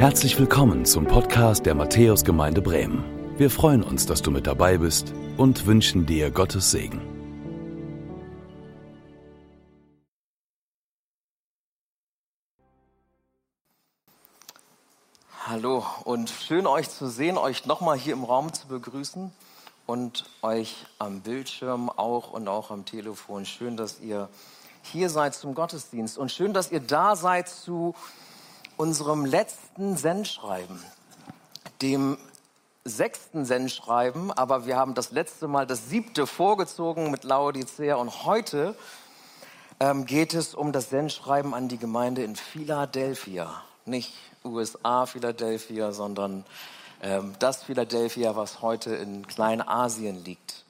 Herzlich willkommen zum Podcast der Matthäusgemeinde Bremen. Wir freuen uns, dass du mit dabei bist und wünschen dir Gottes Segen. Hallo und schön euch zu sehen, euch nochmal hier im Raum zu begrüßen und euch am Bildschirm auch und auch am Telefon. Schön, dass ihr hier seid zum Gottesdienst und schön, dass ihr da seid zu unserem letzten Sendschreiben, dem sechsten Sendschreiben, aber wir haben das letzte Mal das siebte vorgezogen mit Laodicea und heute ähm, geht es um das Sendschreiben an die Gemeinde in Philadelphia. Nicht USA Philadelphia, sondern ähm, das Philadelphia, was heute in Kleinasien liegt.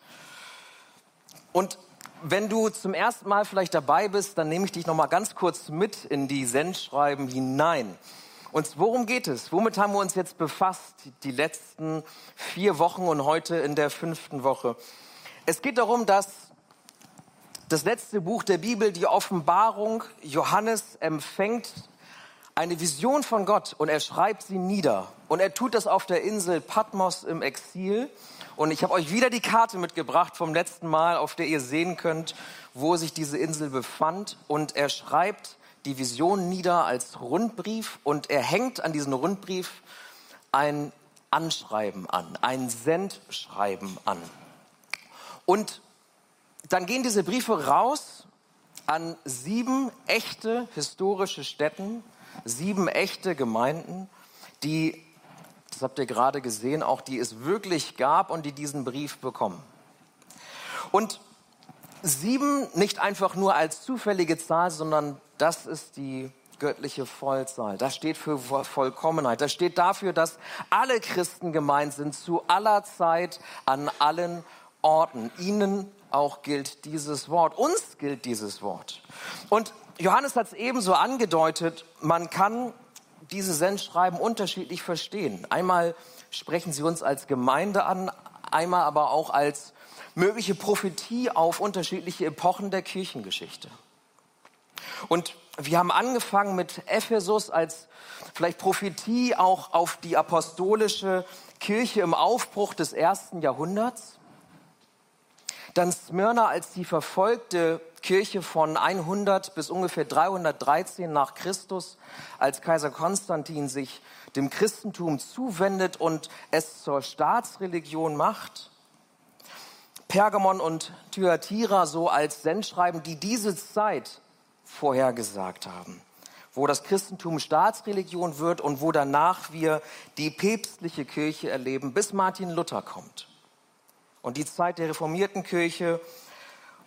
Und wenn du zum ersten Mal vielleicht dabei bist, dann nehme ich dich noch mal ganz kurz mit in die Sendschreiben hinein. Und worum geht es? Womit haben wir uns jetzt befasst, die letzten vier Wochen und heute in der fünften Woche? Es geht darum, dass das letzte Buch der Bibel, die Offenbarung, Johannes empfängt eine Vision von Gott und er schreibt sie nieder. Und er tut das auf der Insel Patmos im Exil. Und ich habe euch wieder die Karte mitgebracht vom letzten Mal, auf der ihr sehen könnt, wo sich diese Insel befand. Und er schreibt die Vision nieder als Rundbrief und er hängt an diesen Rundbrief ein Anschreiben an, ein Sendschreiben an. Und dann gehen diese Briefe raus an sieben echte historische Städten, sieben echte Gemeinden, die das habt ihr gerade gesehen, auch die es wirklich gab und die diesen Brief bekommen. Und sieben nicht einfach nur als zufällige Zahl, sondern das ist die göttliche Vollzahl. Das steht für Vollkommenheit. Das steht dafür, dass alle Christen gemeint sind, zu aller Zeit, an allen Orten. Ihnen auch gilt dieses Wort. Uns gilt dieses Wort. Und Johannes hat es ebenso angedeutet, man kann diese Sendschreiben unterschiedlich verstehen. Einmal sprechen sie uns als Gemeinde an, einmal aber auch als mögliche Prophetie auf unterschiedliche Epochen der Kirchengeschichte. Und wir haben angefangen mit Ephesus als vielleicht Prophetie auch auf die apostolische Kirche im Aufbruch des ersten Jahrhunderts. Dann Smyrna als die verfolgte Kirche von 100 bis ungefähr 313 nach Christus, als Kaiser Konstantin sich dem Christentum zuwendet und es zur Staatsreligion macht. Pergamon und Thyatira so als Sendschreiben, die diese Zeit vorhergesagt haben, wo das Christentum Staatsreligion wird und wo danach wir die päpstliche Kirche erleben, bis Martin Luther kommt. Und die Zeit der reformierten Kirche,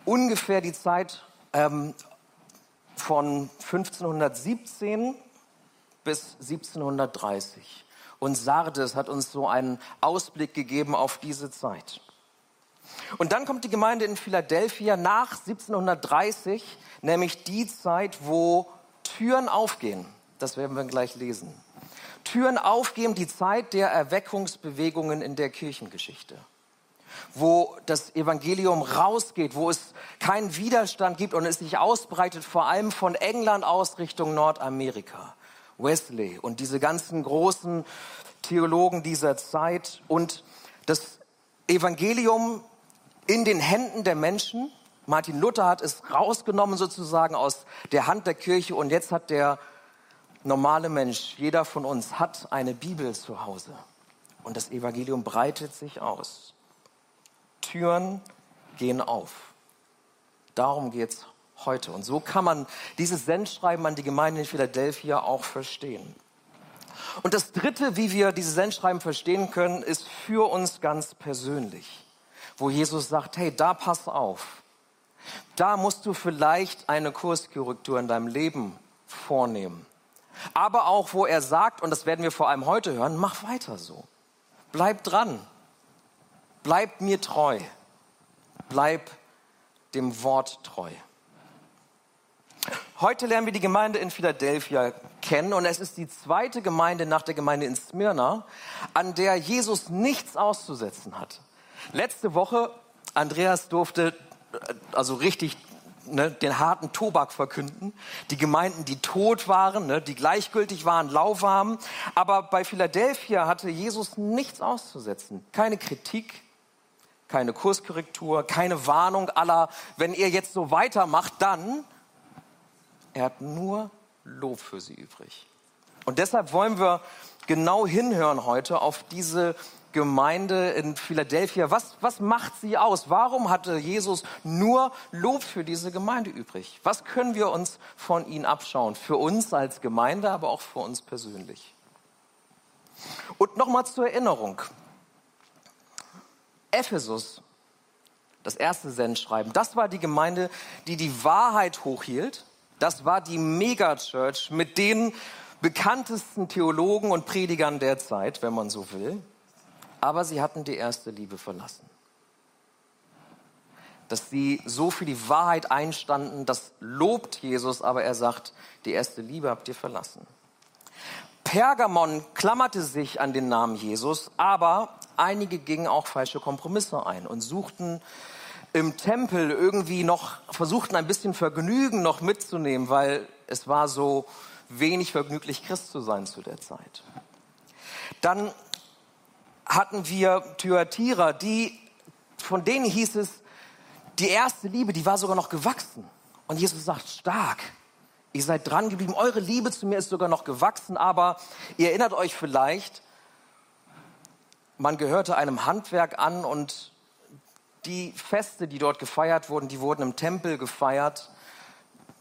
ungefähr die Zeit ähm, von 1517 bis 1730. Und Sardes hat uns so einen Ausblick gegeben auf diese Zeit. Und dann kommt die Gemeinde in Philadelphia nach 1730, nämlich die Zeit, wo Türen aufgehen. Das werden wir gleich lesen. Türen aufgehen, die Zeit der Erweckungsbewegungen in der Kirchengeschichte wo das Evangelium rausgeht, wo es keinen Widerstand gibt und es sich ausbreitet, vor allem von England aus Richtung Nordamerika. Wesley und diese ganzen großen Theologen dieser Zeit und das Evangelium in den Händen der Menschen. Martin Luther hat es rausgenommen sozusagen aus der Hand der Kirche und jetzt hat der normale Mensch, jeder von uns hat eine Bibel zu Hause und das Evangelium breitet sich aus. Türen gehen auf. Darum geht es heute. Und so kann man dieses Sendschreiben an die Gemeinde in Philadelphia auch verstehen. Und das Dritte, wie wir dieses Sendschreiben verstehen können, ist für uns ganz persönlich, wo Jesus sagt, hey, da pass auf. Da musst du vielleicht eine Kurskorrektur in deinem Leben vornehmen. Aber auch, wo er sagt, und das werden wir vor allem heute hören, mach weiter so. Bleib dran. Bleib mir treu. Bleib dem Wort treu. Heute lernen wir die Gemeinde in Philadelphia kennen und es ist die zweite Gemeinde nach der Gemeinde in Smyrna, an der Jesus nichts auszusetzen hat. Letzte Woche, Andreas durfte äh, also richtig ne, den harten Tobak verkünden. Die Gemeinden, die tot waren, ne, die gleichgültig waren, lauwarm. Aber bei Philadelphia hatte Jesus nichts auszusetzen. Keine Kritik, keine Kurskorrektur, keine Warnung aller, wenn ihr jetzt so weitermacht, dann. Er hat nur Lob für sie übrig. Und deshalb wollen wir genau hinhören heute auf diese Gemeinde in Philadelphia. Was, was macht sie aus? Warum hatte Jesus nur Lob für diese Gemeinde übrig? Was können wir uns von ihnen abschauen? Für uns als Gemeinde, aber auch für uns persönlich. Und nochmal zur Erinnerung. Ephesus, das erste Sendschreiben, das war die Gemeinde, die die Wahrheit hochhielt. Das war die Megachurch mit den bekanntesten Theologen und Predigern der Zeit, wenn man so will aber sie hatten die erste Liebe verlassen. Dass sie so für die Wahrheit einstanden, das lobt Jesus, aber er sagt, die erste Liebe habt ihr verlassen. Pergamon klammerte sich an den Namen Jesus, aber einige gingen auch falsche Kompromisse ein und suchten im Tempel irgendwie noch, versuchten ein bisschen Vergnügen noch mitzunehmen, weil es war so wenig vergnüglich, Christ zu sein zu der Zeit. Dann hatten wir Thyatira, die, von denen hieß es, die erste Liebe, die war sogar noch gewachsen. Und Jesus sagt, stark, ihr seid dran geblieben, eure Liebe zu mir ist sogar noch gewachsen, aber ihr erinnert euch vielleicht, man gehörte einem Handwerk an und die Feste, die dort gefeiert wurden, die wurden im Tempel gefeiert.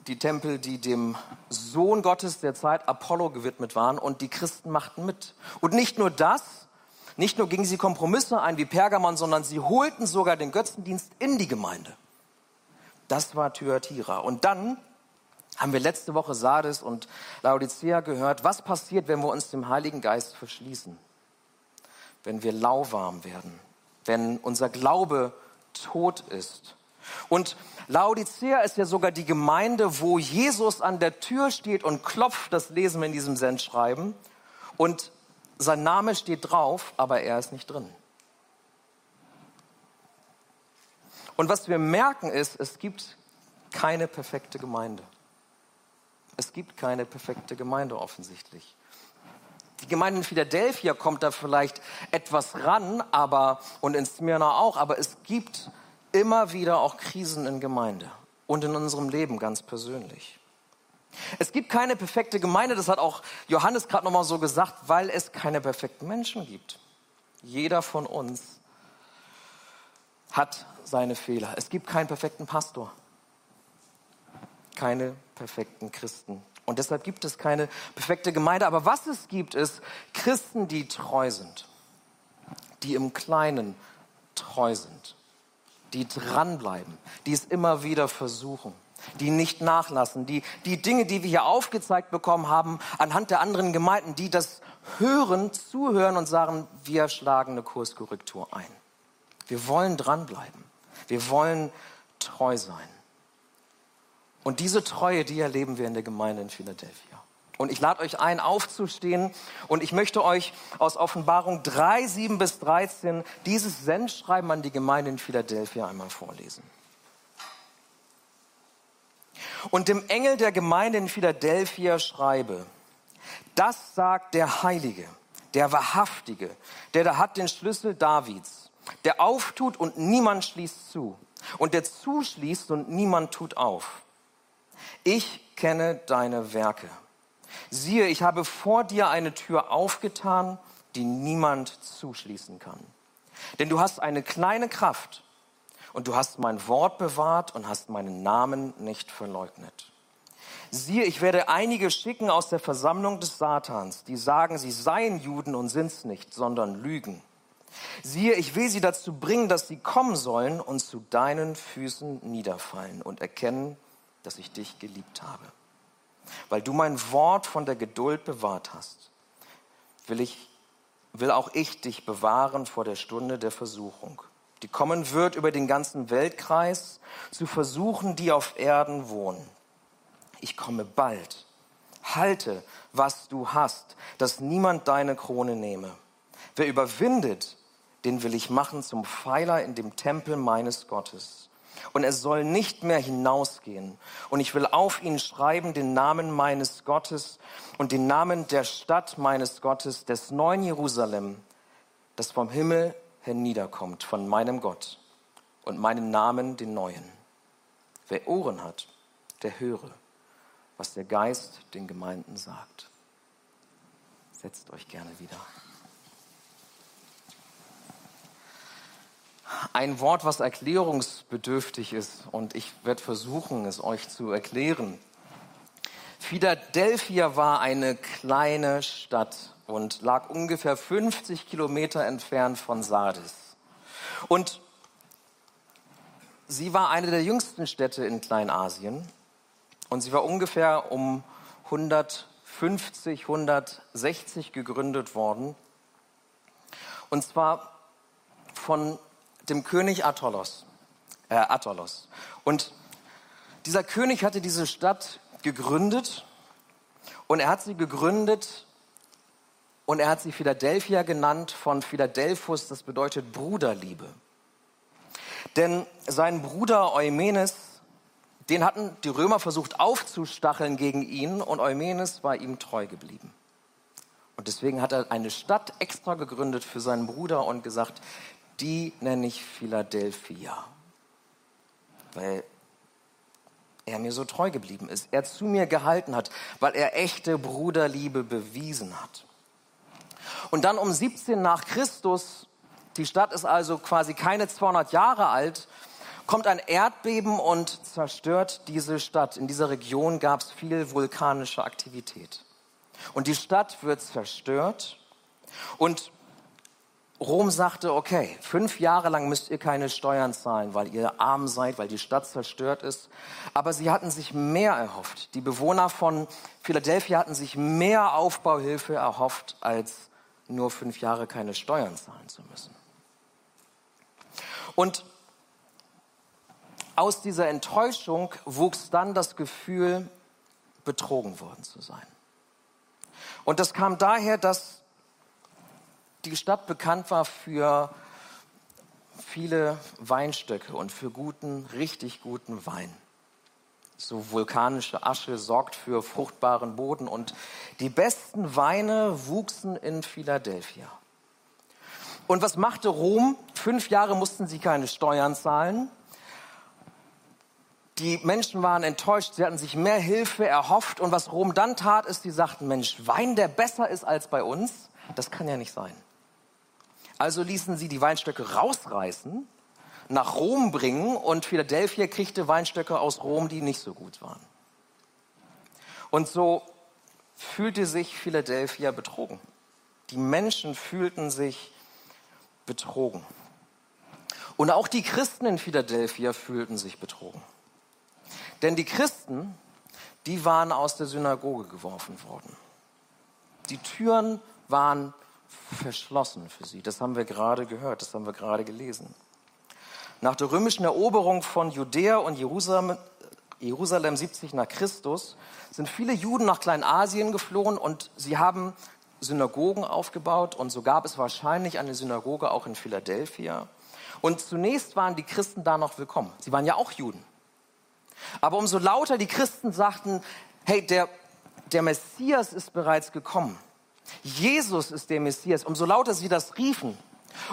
Die Tempel, die dem Sohn Gottes der Zeit Apollo gewidmet waren und die Christen machten mit. Und nicht nur das, nicht nur gingen sie Kompromisse ein wie Pergamon, sondern sie holten sogar den Götzendienst in die Gemeinde. Das war Thyatira. Und dann haben wir letzte Woche Sardes und Laodicea gehört, was passiert, wenn wir uns dem Heiligen Geist verschließen, wenn wir lauwarm werden, wenn unser Glaube tot ist. Und Laodicea ist ja sogar die Gemeinde, wo Jesus an der Tür steht und klopft, das lesen wir in diesem Sendschreiben. Und sein Name steht drauf, aber er ist nicht drin. Und was wir merken ist, es gibt keine perfekte Gemeinde. Es gibt keine perfekte Gemeinde offensichtlich. Die Gemeinde in Philadelphia kommt da vielleicht etwas ran, aber und in Smyrna auch, aber es gibt immer wieder auch Krisen in Gemeinde und in unserem Leben ganz persönlich. Es gibt keine perfekte Gemeinde, das hat auch Johannes gerade nochmal so gesagt, weil es keine perfekten Menschen gibt. Jeder von uns hat seine Fehler. Es gibt keinen perfekten Pastor, keine perfekten Christen. Und deshalb gibt es keine perfekte Gemeinde. Aber was es gibt, ist Christen, die treu sind, die im Kleinen treu sind, die dranbleiben, die es immer wieder versuchen die nicht nachlassen, die, die Dinge, die wir hier aufgezeigt bekommen haben, anhand der anderen Gemeinden, die das hören, zuhören und sagen, wir schlagen eine Kurskorrektur ein. Wir wollen dranbleiben. Wir wollen treu sein. Und diese Treue, die erleben wir in der Gemeinde in Philadelphia. Und ich lade euch ein, aufzustehen. Und ich möchte euch aus Offenbarung 3, 7 bis 13 dieses Sendschreiben an die Gemeinde in Philadelphia einmal vorlesen und dem Engel der Gemeinde in Philadelphia schreibe, das sagt der Heilige, der Wahrhaftige, der da hat den Schlüssel Davids, der auftut und niemand schließt zu und der zuschließt und niemand tut auf. Ich kenne deine Werke. Siehe, ich habe vor dir eine Tür aufgetan, die niemand zuschließen kann. Denn du hast eine kleine Kraft und du hast mein Wort bewahrt und hast meinen Namen nicht verleugnet. Siehe, ich werde einige schicken aus der Versammlung des Satans, die sagen, sie seien Juden und sind's nicht, sondern lügen. Siehe, ich will sie dazu bringen, dass sie kommen sollen und zu deinen Füßen niederfallen und erkennen, dass ich dich geliebt habe. Weil du mein Wort von der Geduld bewahrt hast, will ich, will auch ich dich bewahren vor der Stunde der Versuchung die kommen wird über den ganzen Weltkreis, zu versuchen, die auf Erden wohnen. Ich komme bald. Halte, was du hast, dass niemand deine Krone nehme. Wer überwindet, den will ich machen zum Pfeiler in dem Tempel meines Gottes. Und er soll nicht mehr hinausgehen. Und ich will auf ihn schreiben den Namen meines Gottes und den Namen der Stadt meines Gottes, des neuen Jerusalem, das vom Himmel herniederkommt, von meinem Gott und meinen Namen den neuen. Wer Ohren hat, der höre, was der Geist den Gemeinden sagt. Setzt euch gerne wieder. Ein Wort, was erklärungsbedürftig ist und ich werde versuchen, es euch zu erklären. Philadelphia war eine kleine Stadt und lag ungefähr 50 Kilometer entfernt von Sardis. Und sie war eine der jüngsten Städte in Kleinasien und sie war ungefähr um 150, 160 gegründet worden. Und zwar von dem König Attolos. Äh, Attolos. Und dieser König hatte diese Stadt gegründet und er hat sie gegründet und er hat sie Philadelphia genannt von Philadelphus, das bedeutet Bruderliebe. Denn sein Bruder Eumenes, den hatten die Römer versucht aufzustacheln gegen ihn und Eumenes war ihm treu geblieben. Und deswegen hat er eine Stadt extra gegründet für seinen Bruder und gesagt, die nenne ich Philadelphia. Weil er mir so treu geblieben ist, er zu mir gehalten hat, weil er echte Bruderliebe bewiesen hat. Und dann um 17 nach Christus, die Stadt ist also quasi keine 200 Jahre alt, kommt ein Erdbeben und zerstört diese Stadt. In dieser Region gab es viel vulkanische Aktivität. Und die Stadt wird zerstört und Rom sagte, okay, fünf Jahre lang müsst ihr keine Steuern zahlen, weil ihr arm seid, weil die Stadt zerstört ist. Aber sie hatten sich mehr erhofft. Die Bewohner von Philadelphia hatten sich mehr Aufbauhilfe erhofft, als nur fünf Jahre keine Steuern zahlen zu müssen. Und aus dieser Enttäuschung wuchs dann das Gefühl, betrogen worden zu sein. Und das kam daher, dass die Stadt bekannt war für viele Weinstöcke und für guten, richtig guten Wein. So vulkanische Asche sorgt für fruchtbaren Boden und die besten Weine wuchsen in Philadelphia. Und was machte Rom? Fünf Jahre mussten sie keine Steuern zahlen. Die Menschen waren enttäuscht, sie hatten sich mehr Hilfe erhofft. Und was Rom dann tat, ist, sie sagten, Mensch, Wein, der besser ist als bei uns, das kann ja nicht sein. Also ließen sie die Weinstöcke rausreißen, nach Rom bringen und Philadelphia kriegte Weinstöcke aus Rom, die nicht so gut waren. Und so fühlte sich Philadelphia betrogen. Die Menschen fühlten sich betrogen. Und auch die Christen in Philadelphia fühlten sich betrogen. Denn die Christen, die waren aus der Synagoge geworfen worden. Die Türen waren verschlossen für sie. Das haben wir gerade gehört, das haben wir gerade gelesen. Nach der römischen Eroberung von Judäa und Jerusalem, Jerusalem 70 nach Christus sind viele Juden nach Kleinasien geflohen und sie haben Synagogen aufgebaut und so gab es wahrscheinlich eine Synagoge auch in Philadelphia. Und zunächst waren die Christen da noch willkommen. Sie waren ja auch Juden. Aber umso lauter die Christen sagten, hey, der, der Messias ist bereits gekommen. Jesus ist der Messias. Umso lauter sie das riefen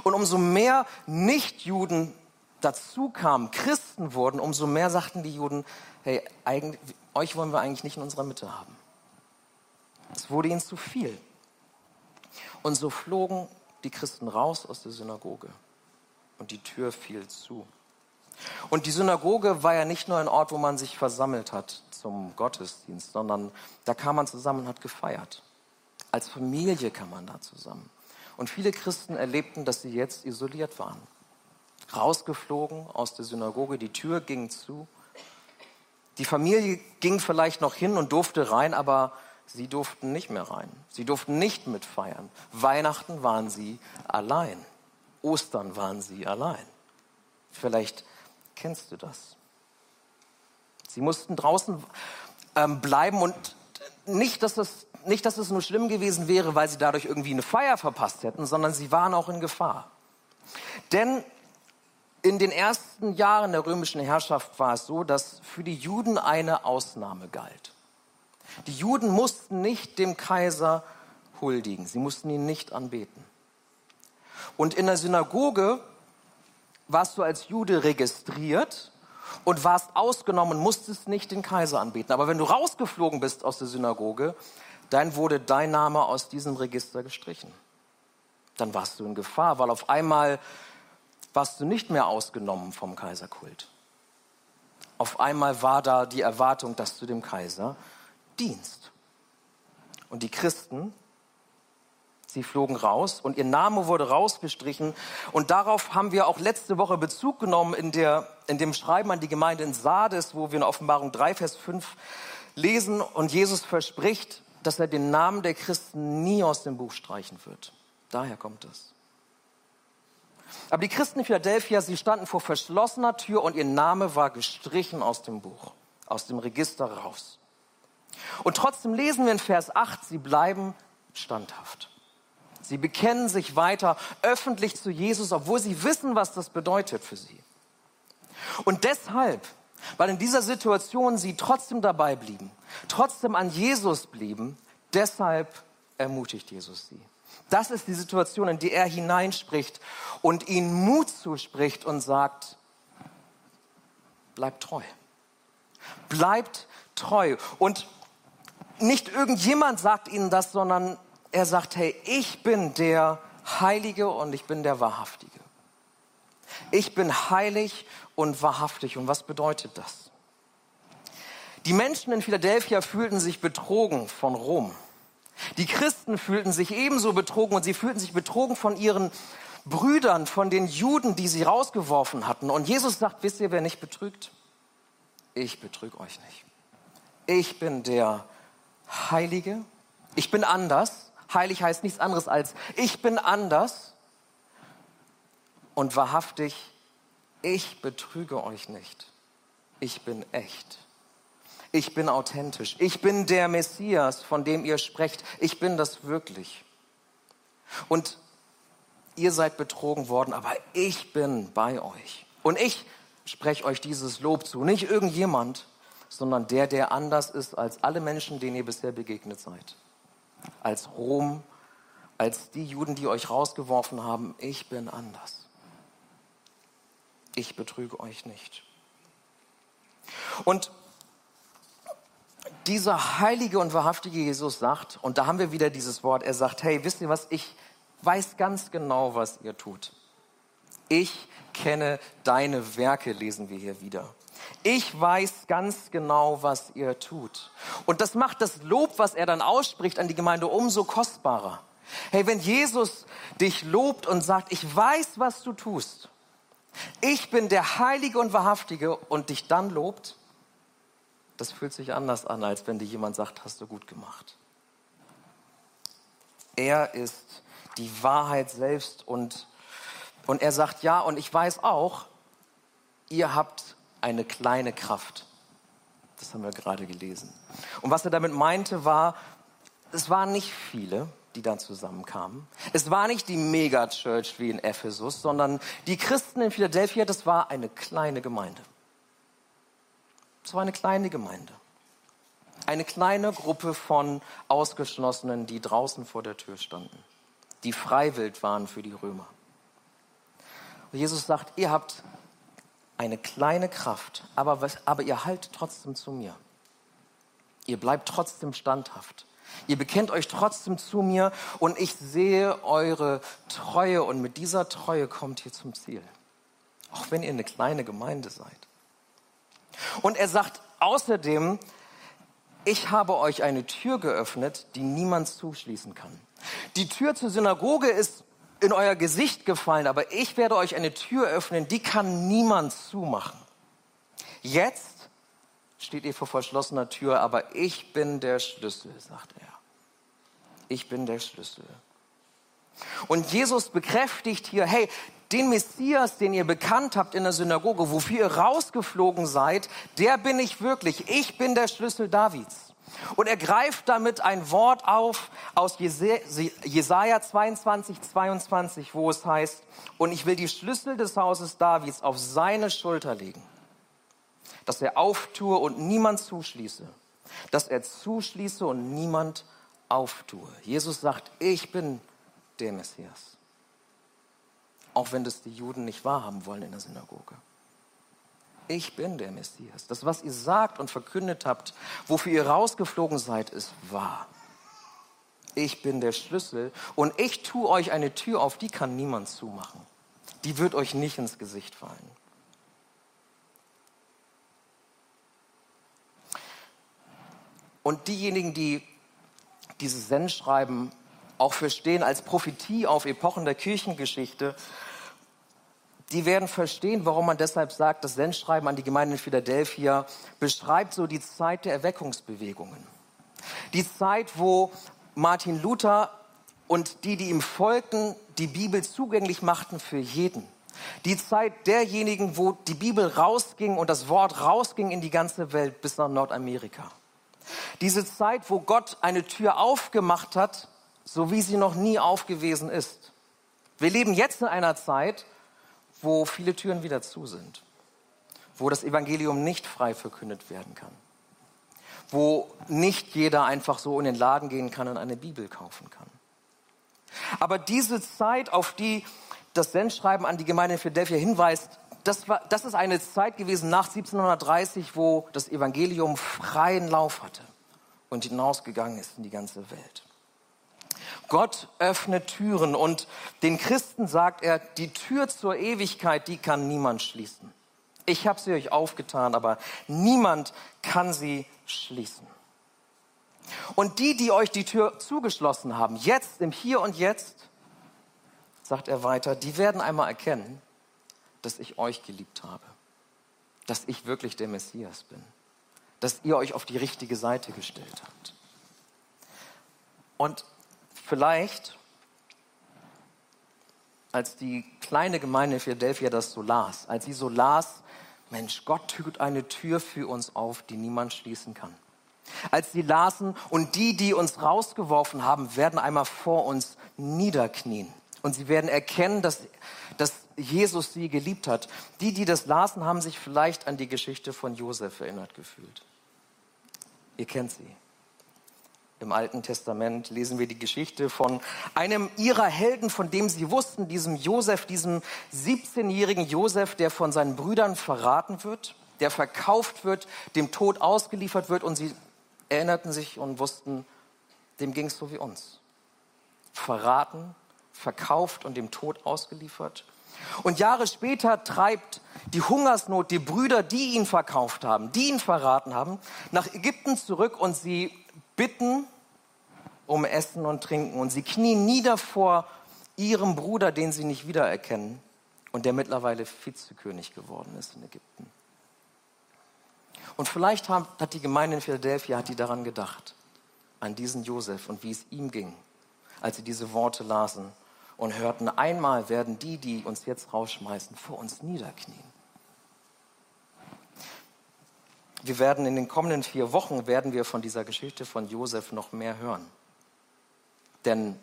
und umso mehr Nichtjuden dazu kamen, Christen wurden, umso mehr sagten die Juden, hey, euch wollen wir eigentlich nicht in unserer Mitte haben. Es wurde ihnen zu viel. Und so flogen die Christen raus aus der Synagoge und die Tür fiel zu. Und die Synagoge war ja nicht nur ein Ort, wo man sich versammelt hat zum Gottesdienst, sondern da kam man zusammen und hat gefeiert. Als Familie kam man da zusammen. Und viele Christen erlebten, dass sie jetzt isoliert waren. Rausgeflogen aus der Synagoge, die Tür ging zu. Die Familie ging vielleicht noch hin und durfte rein, aber sie durften nicht mehr rein. Sie durften nicht mitfeiern. Weihnachten waren sie allein. Ostern waren sie allein. Vielleicht kennst du das. Sie mussten draußen ähm, bleiben und nicht, dass es nicht, dass es nur schlimm gewesen wäre, weil sie dadurch irgendwie eine Feier verpasst hätten, sondern sie waren auch in Gefahr. Denn In den ersten Jahren der römischen Herrschaft war es so, dass für die Juden eine Ausnahme galt. Die Juden mussten nicht dem Kaiser huldigen, sie mussten ihn nicht anbeten. Und in der Synagoge warst du als Jude registriert und warst ausgenommen musstest nicht den Kaiser anbeten. Aber wenn du rausgeflogen bist aus der Synagoge, dann wurde dein Name aus diesem Register gestrichen. Dann warst du in Gefahr, weil auf einmal warst du nicht mehr ausgenommen vom Kaiserkult. Auf einmal war da die Erwartung, dass du dem Kaiser dienst. Und die Christen, sie flogen raus und ihr Name wurde rausgestrichen. Und darauf haben wir auch letzte Woche Bezug genommen in, der, in dem Schreiben an die Gemeinde in Sardes, wo wir in Offenbarung 3, Vers 5 lesen und Jesus verspricht, dass er den Namen der Christen nie aus dem Buch streichen wird. Daher kommt es. Aber die Christen in Philadelphia, sie standen vor verschlossener Tür und ihr Name war gestrichen aus dem Buch, aus dem Register raus. Und trotzdem lesen wir in Vers 8, sie bleiben standhaft. Sie bekennen sich weiter öffentlich zu Jesus, obwohl sie wissen, was das bedeutet für sie. Und deshalb, weil in dieser Situation sie trotzdem dabei blieben, trotzdem an Jesus blieben, deshalb ermutigt Jesus sie. Das ist die Situation, in die er hineinspricht und ihnen Mut zuspricht und sagt, bleibt treu. Bleibt treu. Und nicht irgendjemand sagt ihnen das, sondern er sagt, hey, ich bin der Heilige und ich bin der Wahrhaftige. Ich bin heilig und wahrhaftig. Und was bedeutet das? Die Menschen in Philadelphia fühlten sich betrogen von Rom. Die Christen fühlten sich ebenso betrogen und sie fühlten sich betrogen von ihren Brüdern, von den Juden, die sie rausgeworfen hatten. Und Jesus sagt, wisst ihr, wer nicht betrügt? Ich betrüge euch nicht. Ich bin der Heilige. Ich bin anders. Heilig heißt nichts anderes als ich bin anders. Und wahrhaftig, ich betrüge euch nicht. Ich bin echt ich bin authentisch, ich bin der Messias, von dem ihr sprecht, ich bin das wirklich. Und ihr seid betrogen worden, aber ich bin bei euch. Und ich spreche euch dieses Lob zu, nicht irgendjemand, sondern der, der anders ist als alle Menschen, denen ihr bisher begegnet seid. Als Rom, als die Juden, die euch rausgeworfen haben, ich bin anders. Ich betrüge euch nicht. Und dieser heilige und wahrhaftige Jesus sagt, und da haben wir wieder dieses Wort, er sagt, hey, wisst ihr was, ich weiß ganz genau, was ihr tut. Ich kenne deine Werke, lesen wir hier wieder. Ich weiß ganz genau, was ihr tut. Und das macht das Lob, was er dann ausspricht an die Gemeinde, umso kostbarer. Hey, wenn Jesus dich lobt und sagt, ich weiß, was du tust, ich bin der Heilige und Wahrhaftige und dich dann lobt, das fühlt sich anders an, als wenn dir jemand sagt, hast du gut gemacht. Er ist die Wahrheit selbst und, und er sagt, ja, und ich weiß auch, ihr habt eine kleine Kraft. Das haben wir gerade gelesen. Und was er damit meinte, war, es waren nicht viele, die dann zusammenkamen. Es war nicht die Megachurch wie in Ephesus, sondern die Christen in Philadelphia, das war eine kleine Gemeinde. Es war eine kleine Gemeinde. Eine kleine Gruppe von Ausgeschlossenen, die draußen vor der Tür standen, die freiwillig waren für die Römer. Und Jesus sagt, ihr habt eine kleine Kraft, aber, aber ihr haltet trotzdem zu mir. Ihr bleibt trotzdem standhaft. Ihr bekennt euch trotzdem zu mir und ich sehe eure Treue und mit dieser Treue kommt ihr zum Ziel. Auch wenn ihr eine kleine Gemeinde seid. Und er sagt außerdem, ich habe euch eine Tür geöffnet, die niemand zuschließen kann. Die Tür zur Synagoge ist in euer Gesicht gefallen, aber ich werde euch eine Tür öffnen, die kann niemand zumachen. Jetzt steht ihr vor verschlossener Tür, aber ich bin der Schlüssel, sagt er. Ich bin der Schlüssel. Und Jesus bekräftigt hier, hey, den Messias, den ihr bekannt habt in der Synagoge, wofür ihr rausgeflogen seid, der bin ich wirklich. Ich bin der Schlüssel Davids. Und er greift damit ein Wort auf aus Jesaja 22, 22, wo es heißt, und ich will die Schlüssel des Hauses Davids auf seine Schulter legen, dass er auftue und niemand zuschließe, dass er zuschließe und niemand auftue. Jesus sagt, ich bin der Messias. Auch wenn das die Juden nicht wahrhaben wollen in der Synagoge ich bin der Messias. Das, was ihr sagt und verkündet habt, wofür ihr rausgeflogen seid, ist wahr. Ich bin der Schlüssel und ich tue euch eine Tür auf, die kann niemand zumachen. Die wird euch nicht ins Gesicht fallen. Und diejenigen, die dieses Sendschreiben auch verstehen als Prophetie auf Epochen der Kirchengeschichte, die werden verstehen, warum man deshalb sagt, das Sendschreiben an die Gemeinde in Philadelphia beschreibt so die Zeit der Erweckungsbewegungen. Die Zeit, wo Martin Luther und die, die ihm folgten, die Bibel zugänglich machten für jeden. Die Zeit derjenigen, wo die Bibel rausging und das Wort rausging in die ganze Welt bis nach Nordamerika. Diese Zeit, wo Gott eine Tür aufgemacht hat, so wie sie noch nie aufgewesen ist. Wir leben jetzt in einer Zeit, wo viele Türen wieder zu sind, wo das Evangelium nicht frei verkündet werden kann, wo nicht jeder einfach so in den Laden gehen kann und eine Bibel kaufen kann. Aber diese Zeit, auf die das Sendschreiben an die Gemeinde in Philadelphia hinweist, das, war, das ist eine Zeit gewesen nach 1730, wo das Evangelium freien Lauf hatte und hinausgegangen ist in die ganze Welt. Gott öffnet Türen und den Christen sagt er, die Tür zur Ewigkeit, die kann niemand schließen. Ich habe sie euch aufgetan, aber niemand kann sie schließen. Und die, die euch die Tür zugeschlossen haben, jetzt, im Hier und Jetzt, sagt er weiter, die werden einmal erkennen, dass ich euch geliebt habe, dass ich wirklich der Messias bin, dass ihr euch auf die richtige Seite gestellt habt. Und Vielleicht, als die kleine Gemeinde in Philadelphia das so las, als sie so las, Mensch, Gott tut eine Tür für uns auf, die niemand schließen kann. Als sie lasen, und die, die uns rausgeworfen haben, werden einmal vor uns niederknien. Und sie werden erkennen, dass, dass Jesus sie geliebt hat. Die, die das lasen, haben sich vielleicht an die Geschichte von Josef erinnert gefühlt. Ihr kennt sie. Im Alten Testament lesen wir die Geschichte von einem ihrer Helden, von dem sie wussten, diesem Josef, diesem 17-jährigen Josef, der von seinen Brüdern verraten wird, der verkauft wird, dem Tod ausgeliefert wird und sie erinnerten sich und wussten, dem ging es so wie uns. Verraten, verkauft und dem Tod ausgeliefert. Und Jahre später treibt die Hungersnot die Brüder, die ihn verkauft haben, die ihn verraten haben, nach Ägypten zurück und sie bitten um Essen und Trinken. Und sie knien nieder vor ihrem Bruder, den sie nicht wiedererkennen und der mittlerweile Vizekönig geworden ist in Ägypten. Und vielleicht hat die Gemeinde in Philadelphia hat die daran gedacht, an diesen Josef und wie es ihm ging, als sie diese Worte lasen und hörten, einmal werden die, die uns jetzt rausschmeißen, vor uns niederknien. Wir werden in den kommenden vier Wochen werden wir von dieser Geschichte von Josef noch mehr hören. Denn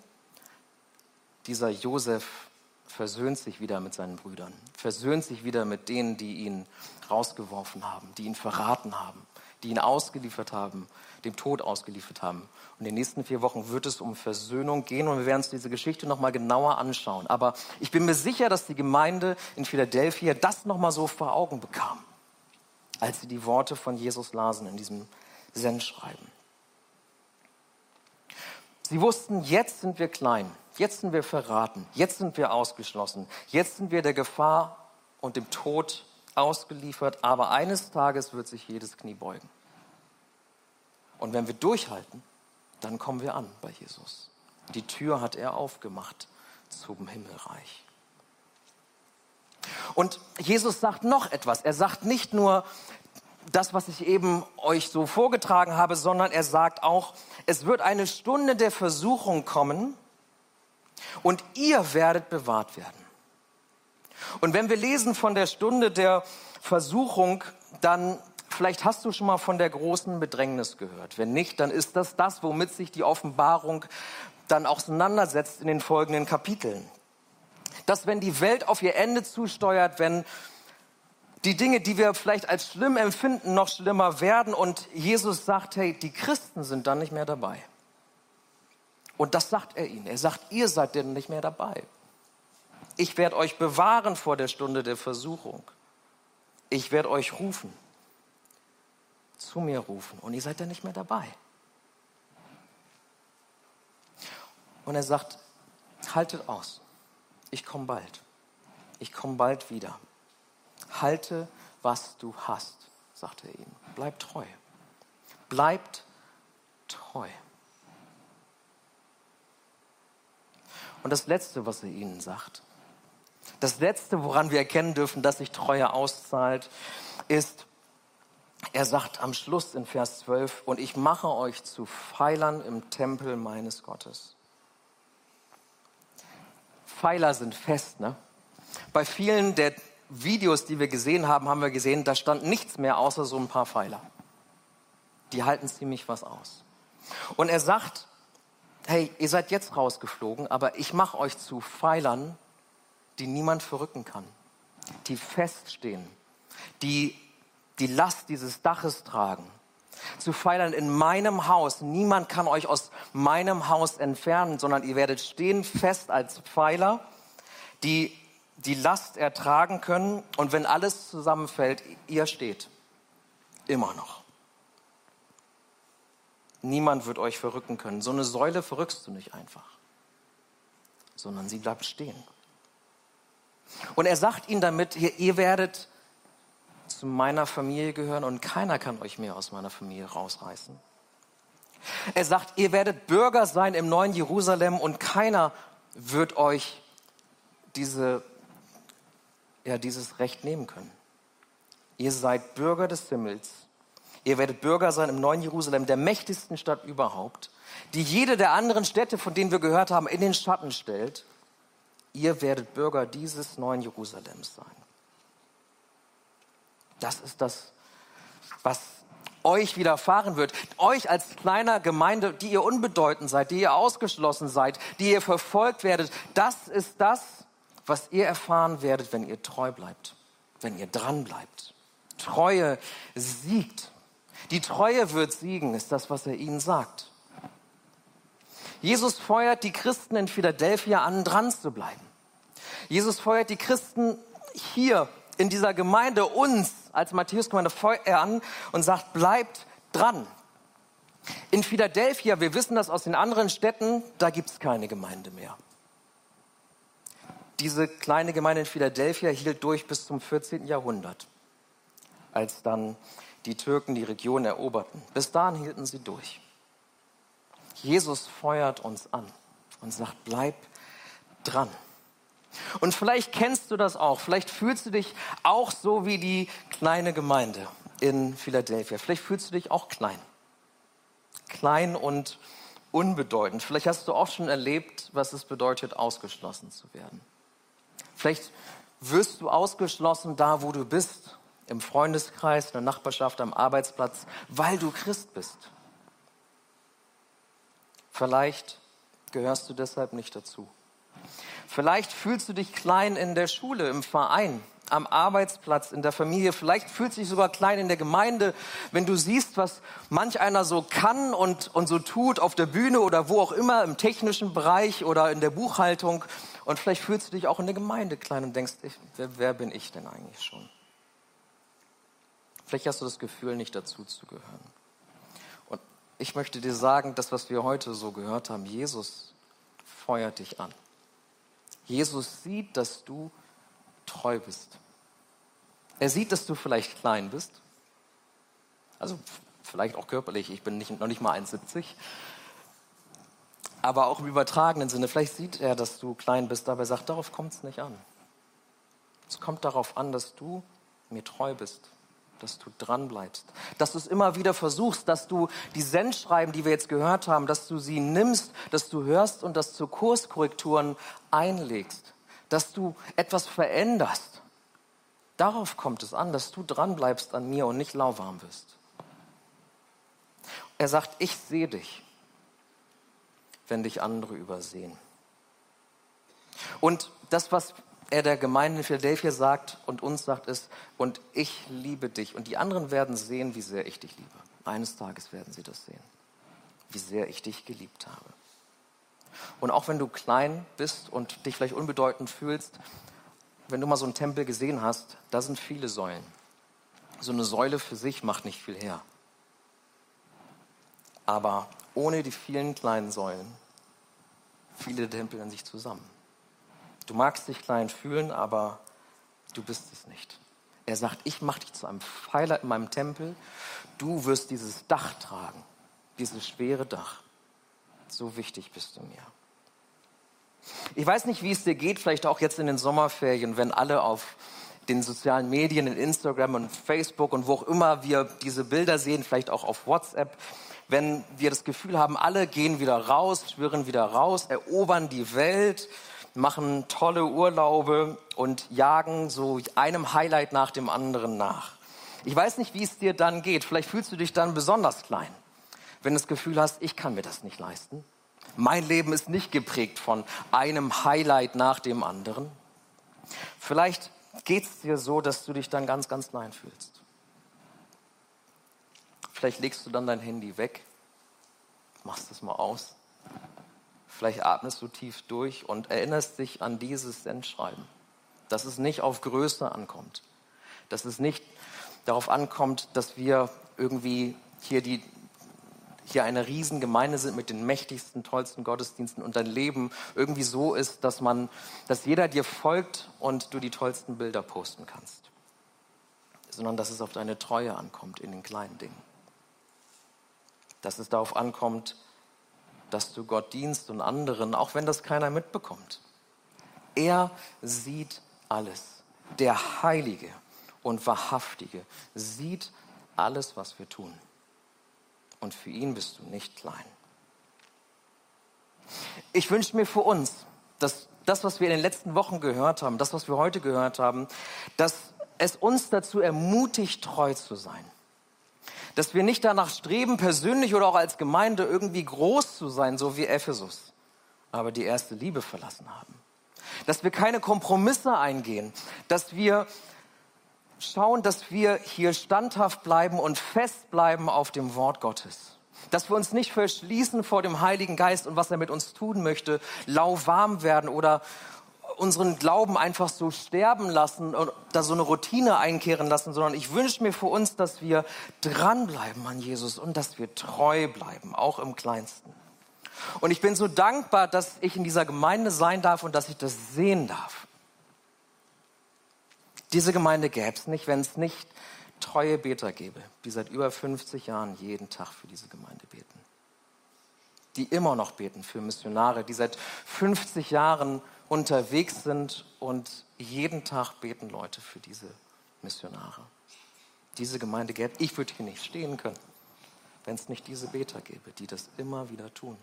dieser Josef versöhnt sich wieder mit seinen Brüdern, versöhnt sich wieder mit denen, die ihn rausgeworfen haben, die ihn verraten haben, die ihn ausgeliefert haben, dem Tod ausgeliefert haben. Und in den nächsten vier Wochen wird es um Versöhnung gehen und wir werden uns diese Geschichte nochmal genauer anschauen. Aber ich bin mir sicher, dass die Gemeinde in Philadelphia das nochmal so vor Augen bekam als sie die Worte von Jesus lasen in diesem Sendschreiben. Sie wussten, jetzt sind wir klein, jetzt sind wir verraten, jetzt sind wir ausgeschlossen, jetzt sind wir der Gefahr und dem Tod ausgeliefert, aber eines Tages wird sich jedes Knie beugen. Und wenn wir durchhalten, dann kommen wir an bei Jesus. Die Tür hat er aufgemacht zum Himmelreich. Und Jesus sagt noch etwas. Er sagt nicht nur das, was ich eben euch so vorgetragen habe, sondern er sagt auch, es wird eine Stunde der Versuchung kommen und ihr werdet bewahrt werden. Und wenn wir lesen von der Stunde der Versuchung, dann Vielleicht hast du schon mal von der großen Bedrängnis gehört. Wenn nicht, dann ist das das, womit sich die Offenbarung dann auseinandersetzt in den folgenden Kapiteln. Dass wenn die Welt auf ihr Ende zusteuert, wenn die Dinge, die wir vielleicht als schlimm empfinden, noch schlimmer werden und Jesus sagt, hey, die Christen sind dann nicht mehr dabei. Und das sagt er ihnen. Er sagt, ihr seid denn nicht mehr dabei. Ich werde euch bewahren vor der Stunde der Versuchung. Ich werde euch rufen zu mir rufen und ihr seid dann nicht mehr dabei. Und er sagt, haltet aus, ich komme bald. Ich komme bald wieder. Halte, was du hast, sagt er ihnen. Bleib treu. Bleibt treu. Und das Letzte, was er ihnen sagt, das Letzte, woran wir erkennen dürfen, dass sich Treue auszahlt, ist, er sagt am Schluss in Vers 12, und ich mache euch zu Pfeilern im Tempel meines Gottes. Pfeiler sind fest, ne? Bei vielen der Videos, die wir gesehen haben, haben wir gesehen, da stand nichts mehr außer so ein paar Pfeiler. Die halten ziemlich was aus. Und er sagt, hey, ihr seid jetzt rausgeflogen, aber ich mache euch zu Pfeilern, die niemand verrücken kann, die feststehen, die die Last dieses Daches tragen. Zu Pfeilern in meinem Haus. Niemand kann euch aus meinem Haus entfernen, sondern ihr werdet stehen fest als Pfeiler, die die Last ertragen können. Und wenn alles zusammenfällt, ihr steht. Immer noch. Niemand wird euch verrücken können. So eine Säule verrückst du nicht einfach, sondern sie bleibt stehen. Und er sagt ihnen damit, ihr, ihr werdet zu meiner Familie gehören und keiner kann euch mehr aus meiner Familie rausreißen. Er sagt, ihr werdet Bürger sein im neuen Jerusalem und keiner wird euch diese, ja, dieses Recht nehmen können. Ihr seid Bürger des Himmels. Ihr werdet Bürger sein im neuen Jerusalem, der mächtigsten Stadt überhaupt, die jede der anderen Städte, von denen wir gehört haben, in den Schatten stellt. Ihr werdet Bürger dieses neuen Jerusalems sein. Das ist das, was euch widerfahren wird. Euch als kleiner Gemeinde, die ihr unbedeutend seid, die ihr ausgeschlossen seid, die ihr verfolgt werdet. Das ist das, was ihr erfahren werdet, wenn ihr treu bleibt, wenn ihr dran bleibt. Treue siegt. Die Treue wird siegen, ist das, was er ihnen sagt. Jesus feuert die Christen in Philadelphia an, dran zu bleiben. Jesus feuert die Christen hier in dieser Gemeinde uns als Matthäus-Gemeinde an und sagt, bleibt dran. In Philadelphia, wir wissen das aus den anderen Städten, da gibt es keine Gemeinde mehr. Diese kleine Gemeinde in Philadelphia hielt durch bis zum 14. Jahrhundert, als dann die Türken die Region eroberten. Bis dahin hielten sie durch. Jesus feuert uns an und sagt, bleib dran. Und vielleicht kennst du das auch. Vielleicht fühlst du dich auch so wie die kleine Gemeinde in Philadelphia. Vielleicht fühlst du dich auch klein. Klein und unbedeutend. Vielleicht hast du auch schon erlebt, was es bedeutet, ausgeschlossen zu werden. Vielleicht wirst du ausgeschlossen da, wo du bist, im Freundeskreis, in der Nachbarschaft, am Arbeitsplatz, weil du Christ bist. Vielleicht gehörst du deshalb nicht dazu. Vielleicht fühlst du dich klein in der Schule, im Verein, am Arbeitsplatz, in der Familie. Vielleicht fühlst du dich sogar klein in der Gemeinde, wenn du siehst, was manch einer so kann und, und so tut auf der Bühne oder wo auch immer, im technischen Bereich oder in der Buchhaltung. Und vielleicht fühlst du dich auch in der Gemeinde klein und denkst, ich, wer, wer bin ich denn eigentlich schon? Vielleicht hast du das Gefühl, nicht dazu zu gehören. Ich möchte dir sagen, das, was wir heute so gehört haben, Jesus feuert dich an. Jesus sieht, dass du treu bist. Er sieht, dass du vielleicht klein bist. Also vielleicht auch körperlich. Ich bin nicht, noch nicht mal 1,70. Aber auch im übertragenen Sinne. Vielleicht sieht er, dass du klein bist, aber er sagt, darauf kommt es nicht an. Es kommt darauf an, dass du mir treu bist dass du dran bleibst, dass du es immer wieder versuchst, dass du die Sendschreiben, die wir jetzt gehört haben, dass du sie nimmst, dass du hörst und das zu Kurskorrekturen einlegst, dass du etwas veränderst, Darauf kommt es an, dass du dranbleibst an mir und nicht lauwarm wirst. Er sagt, ich sehe dich, wenn dich andere übersehen. Und das, was er der Gemeinde in Philadelphia sagt und uns sagt, ist, und ich liebe dich. Und die anderen werden sehen, wie sehr ich dich liebe. Eines Tages werden sie das sehen, wie sehr ich dich geliebt habe. Und auch wenn du klein bist und dich vielleicht unbedeutend fühlst, wenn du mal so einen Tempel gesehen hast, da sind viele Säulen. So eine Säule für sich macht nicht viel her. Aber ohne die vielen kleinen Säulen, viele Tempel in sich zusammen. Du magst dich klein fühlen, aber du bist es nicht. Er sagt, ich mache dich zu einem Pfeiler in meinem Tempel. Du wirst dieses Dach tragen, dieses schwere Dach. So wichtig bist du mir. Ich weiß nicht, wie es dir geht, vielleicht auch jetzt in den Sommerferien, wenn alle auf den sozialen Medien, in Instagram und Facebook und wo auch immer wir diese Bilder sehen, vielleicht auch auf WhatsApp, wenn wir das Gefühl haben, alle gehen wieder raus, schwirren wieder raus, erobern die Welt, machen tolle Urlaube und jagen so einem Highlight nach dem anderen nach. Ich weiß nicht, wie es dir dann geht. Vielleicht fühlst du dich dann besonders klein, wenn du das Gefühl hast, ich kann mir das nicht leisten. Mein Leben ist nicht geprägt von einem Highlight nach dem anderen. Vielleicht geht es dir so, dass du dich dann ganz, ganz klein fühlst. Vielleicht legst du dann dein Handy weg, machst es mal aus. Vielleicht atmest du tief durch und erinnerst dich an dieses Sendschreiben, dass es nicht auf Größe ankommt, dass es nicht darauf ankommt, dass wir irgendwie hier die hier eine Riesengemeinde sind mit den mächtigsten, tollsten Gottesdiensten und dein Leben irgendwie so ist, dass man, dass jeder dir folgt und du die tollsten Bilder posten kannst. Sondern dass es auf deine Treue ankommt in den kleinen Dingen. Dass es darauf ankommt, dass du Gott dienst und anderen, auch wenn das keiner mitbekommt. Er sieht alles. Der Heilige und Wahrhaftige sieht alles, was wir tun und für ihn bist du nicht klein. Ich wünsche mir für uns, dass das, was wir in den letzten Wochen gehört haben, das, was wir heute gehört haben, dass es uns dazu ermutigt, treu zu sein. Dass wir nicht danach streben, persönlich oder auch als Gemeinde irgendwie groß zu sein, so wie Ephesus, aber die erste Liebe verlassen haben. Dass wir keine Kompromisse eingehen, dass wir schauen, dass wir hier standhaft bleiben und fest bleiben auf dem Wort Gottes. Dass wir uns nicht verschließen vor dem Heiligen Geist und was er mit uns tun möchte, lauwarm werden oder unseren Glauben einfach so sterben lassen und da so eine Routine einkehren lassen, sondern ich wünsche mir für uns, dass wir dranbleiben an Jesus und dass wir treu bleiben, auch im Kleinsten. Und ich bin so dankbar, dass ich in dieser Gemeinde sein darf und dass ich das sehen darf. Diese Gemeinde gäbe es nicht, wenn es nicht treue Beter gäbe, die seit über 50 Jahren jeden Tag für diese Gemeinde beten. Die immer noch beten für Missionare, die seit 50 Jahren unterwegs sind und jeden Tag beten Leute für diese Missionare. Diese Gemeinde gäbe, ich würde hier nicht stehen können, wenn es nicht diese Beter gäbe, die das immer wieder tun.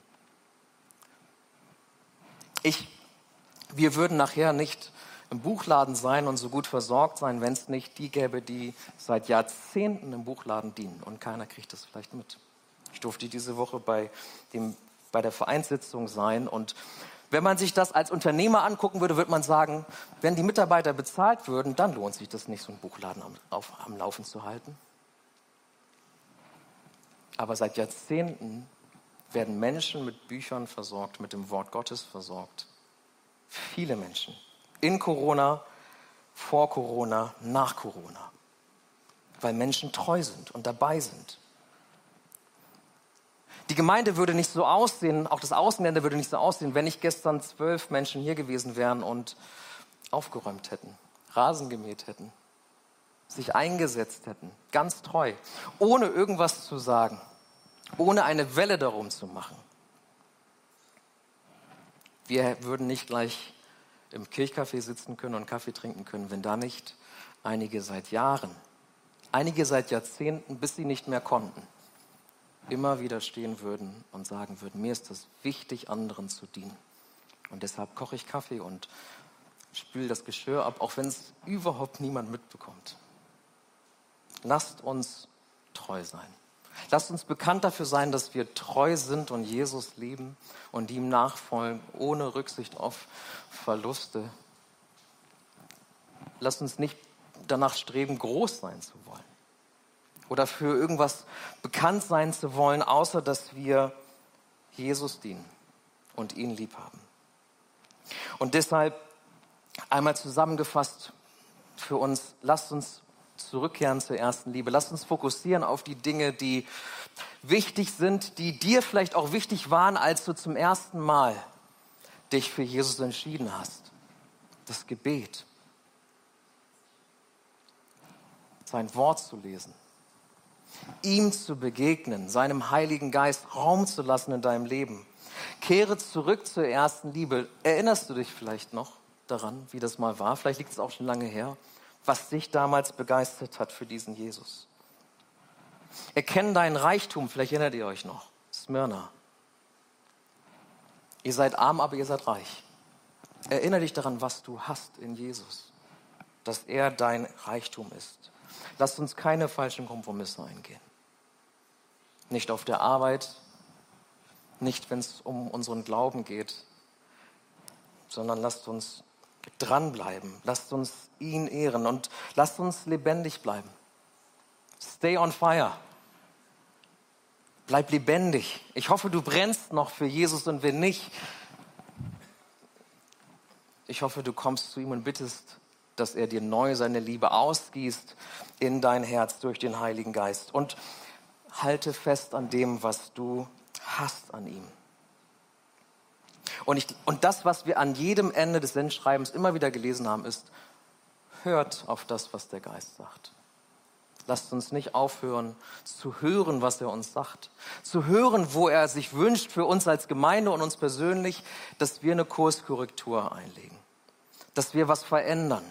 Ich, wir würden nachher nicht im Buchladen sein und so gut versorgt sein, wenn es nicht die gäbe, die seit Jahrzehnten im Buchladen dienen und keiner kriegt das vielleicht mit. Ich durfte diese Woche bei, dem, bei der Vereinssitzung sein und wenn man sich das als Unternehmer angucken würde, würde man sagen, wenn die Mitarbeiter bezahlt würden, dann lohnt sich das nicht, so einen Buchladen am, auf, am Laufen zu halten. Aber seit Jahrzehnten werden Menschen mit Büchern versorgt, mit dem Wort Gottes versorgt. Viele Menschen in Corona, vor Corona, nach Corona. Weil Menschen treu sind und dabei sind. Die Gemeinde würde nicht so aussehen, auch das Außenländer würde nicht so aussehen, wenn nicht gestern zwölf Menschen hier gewesen wären und aufgeräumt hätten, Rasen gemäht hätten, sich eingesetzt hätten, ganz treu, ohne irgendwas zu sagen, ohne eine Welle darum zu machen. Wir würden nicht gleich im Kirchcafé sitzen können und Kaffee trinken können, wenn da nicht einige seit Jahren, einige seit Jahrzehnten, bis sie nicht mehr konnten, immer wieder stehen würden und sagen würden, mir ist es wichtig, anderen zu dienen. Und deshalb koche ich Kaffee und spül das Geschirr ab, auch wenn es überhaupt niemand mitbekommt. Lasst uns treu sein. Lasst uns bekannt dafür sein, dass wir treu sind und Jesus lieben und ihm nachfolgen, ohne Rücksicht auf Verluste. Lasst uns nicht danach streben, groß sein zu wollen oder für irgendwas bekannt sein zu wollen, außer dass wir Jesus dienen und ihn lieb haben. Und deshalb einmal zusammengefasst für uns, lasst uns zurückkehren zur ersten Liebe. Lasst uns fokussieren auf die Dinge, die wichtig sind, die dir vielleicht auch wichtig waren, als du zum ersten Mal dich für Jesus entschieden hast. Das Gebet. Sein Wort zu lesen. Ihm zu begegnen, seinem Heiligen Geist Raum zu lassen in deinem Leben. Kehre zurück zur ersten Liebe. Erinnerst du dich vielleicht noch daran, wie das mal war? Vielleicht liegt es auch schon lange her was dich damals begeistert hat für diesen Jesus. Erkenn deinen Reichtum, vielleicht erinnert ihr euch noch, Smyrna. Ihr seid arm, aber ihr seid reich. Erinnere dich daran, was du hast in Jesus, dass er dein Reichtum ist. Lasst uns keine falschen Kompromisse eingehen. Nicht auf der Arbeit, nicht wenn es um unseren Glauben geht, sondern lasst uns dranbleiben. Lasst uns ihn ehren und lasst uns lebendig bleiben. Stay on fire. Bleib lebendig. Ich hoffe, du brennst noch für Jesus und wenn nicht, ich hoffe, du kommst zu ihm und bittest, dass er dir neu seine Liebe ausgießt in dein Herz durch den Heiligen Geist. Und halte fest an dem, was du hast an ihm. Und, ich, und das, was wir an jedem Ende des Sendschreibens immer wieder gelesen haben, ist, hört auf das, was der Geist sagt. Lasst uns nicht aufhören zu hören, was er uns sagt. Zu hören, wo er sich wünscht für uns als Gemeinde und uns persönlich, dass wir eine Kurskorrektur einlegen. Dass wir was verändern.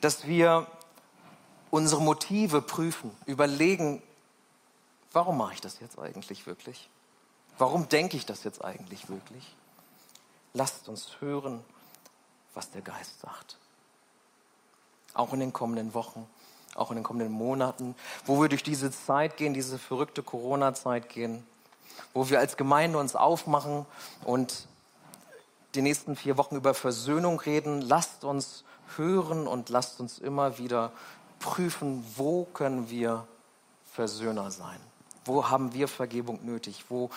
Dass wir unsere Motive prüfen, überlegen, warum mache ich das jetzt eigentlich wirklich? Warum denke ich das jetzt eigentlich wirklich? Lasst uns hören, was der Geist sagt. Auch in den kommenden Wochen, auch in den kommenden Monaten, wo wir durch diese Zeit gehen, diese verrückte Corona-Zeit gehen, wo wir als Gemeinde uns aufmachen und die nächsten vier Wochen über Versöhnung reden. Lasst uns hören und lasst uns immer wieder prüfen, wo können wir Versöhner sein? Wo haben wir Vergebung nötig? Wo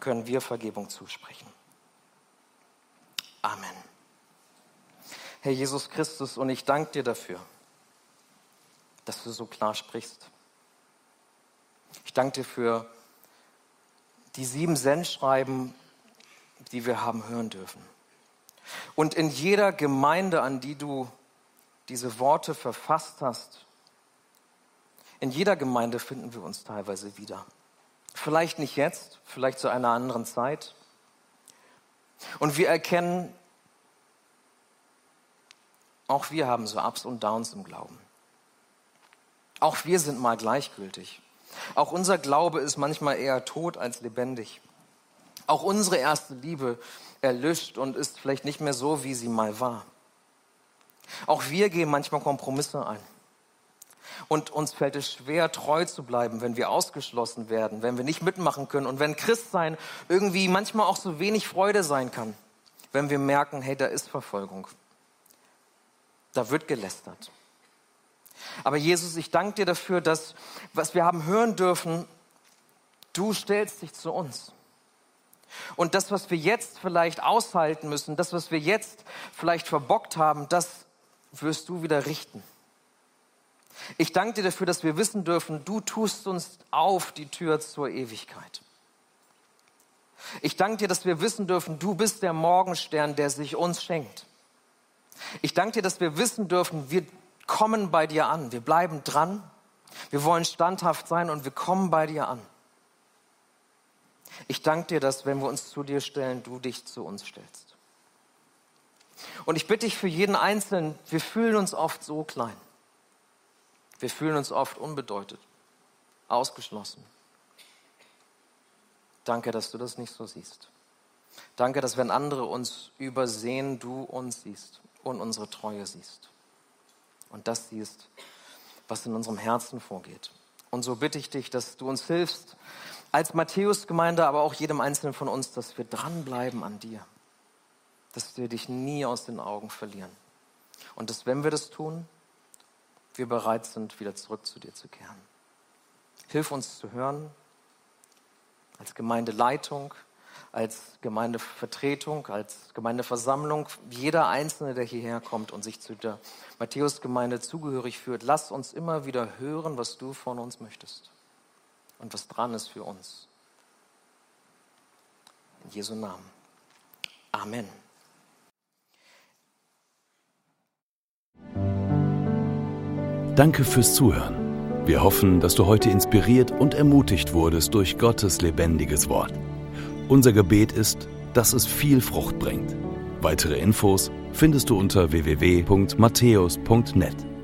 können wir Vergebung zusprechen? Amen. Herr Jesus Christus, und ich danke dir dafür, dass du so klar sprichst. Ich danke dir für die sieben Sendschreiben, die wir haben hören dürfen. Und in jeder Gemeinde, an die du diese Worte verfasst hast, in jeder Gemeinde finden wir uns teilweise wieder. Vielleicht nicht jetzt, vielleicht zu einer anderen Zeit, und wir erkennen, auch wir haben so Ups und Downs im Glauben. Auch wir sind mal gleichgültig. Auch unser Glaube ist manchmal eher tot als lebendig. Auch unsere erste Liebe erlischt und ist vielleicht nicht mehr so, wie sie mal war. Auch wir gehen manchmal Kompromisse ein. Und uns fällt es schwer, treu zu bleiben, wenn wir ausgeschlossen werden, wenn wir nicht mitmachen können und wenn Christsein irgendwie manchmal auch so wenig Freude sein kann, wenn wir merken, hey, da ist Verfolgung. Da wird gelästert. Aber Jesus, ich danke dir dafür, dass, was wir haben hören dürfen, du stellst dich zu uns. Und das, was wir jetzt vielleicht aushalten müssen, das, was wir jetzt vielleicht verbockt haben, das wirst du wieder richten. Ich danke dir dafür, dass wir wissen dürfen, du tust uns auf die Tür zur Ewigkeit. Ich danke dir, dass wir wissen dürfen, du bist der Morgenstern, der sich uns schenkt. Ich danke dir, dass wir wissen dürfen, wir kommen bei dir an. Wir bleiben dran. Wir wollen standhaft sein und wir kommen bei dir an. Ich danke dir, dass wenn wir uns zu dir stellen, du dich zu uns stellst. Und ich bitte dich für jeden Einzelnen, wir fühlen uns oft so klein. Wir fühlen uns oft unbedeutet, ausgeschlossen. Danke, dass du das nicht so siehst. Danke, dass wenn andere uns übersehen, du uns siehst und unsere Treue siehst. Und das siehst, was in unserem Herzen vorgeht. Und so bitte ich dich, dass du uns hilfst, als Matthäus-Gemeinde, aber auch jedem Einzelnen von uns, dass wir dranbleiben an dir. Dass wir dich nie aus den Augen verlieren. Und dass, wenn wir das tun, wir bereit sind, wieder zurück zu dir zu kehren. Hilf uns zu hören, als Gemeindeleitung, als Gemeindevertretung, als Gemeindeversammlung, jeder Einzelne, der hierher kommt und sich zu der Matthäus-Gemeinde zugehörig fühlt, lass uns immer wieder hören, was du von uns möchtest und was dran ist für uns. In Jesu Namen. Amen. Danke fürs Zuhören. Wir hoffen, dass du heute inspiriert und ermutigt wurdest durch Gottes lebendiges Wort. Unser Gebet ist, dass es viel Frucht bringt. Weitere Infos findest du unter www.matthäus.net.